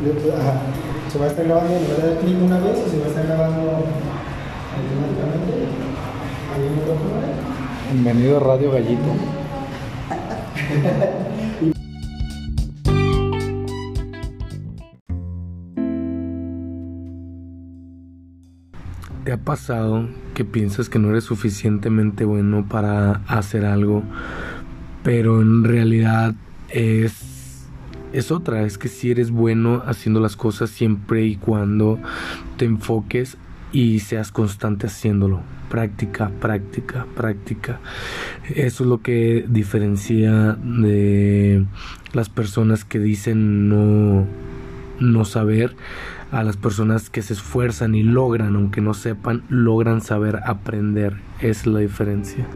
Ajá. ¿Se va a estar grabando en lugar de clic una vez o se va a estar grabando automáticamente? Bienvenido a Radio Gallito. ¿Te ha pasado que piensas que no eres suficientemente bueno para hacer algo, pero en realidad es, es otra? Es que si eres bueno haciendo las cosas siempre y cuando te enfoques y seas constante haciéndolo. Práctica, práctica, práctica. Eso es lo que diferencia de las personas que dicen no, no saber a las personas que se esfuerzan y logran, aunque no sepan, logran saber aprender. Es la diferencia.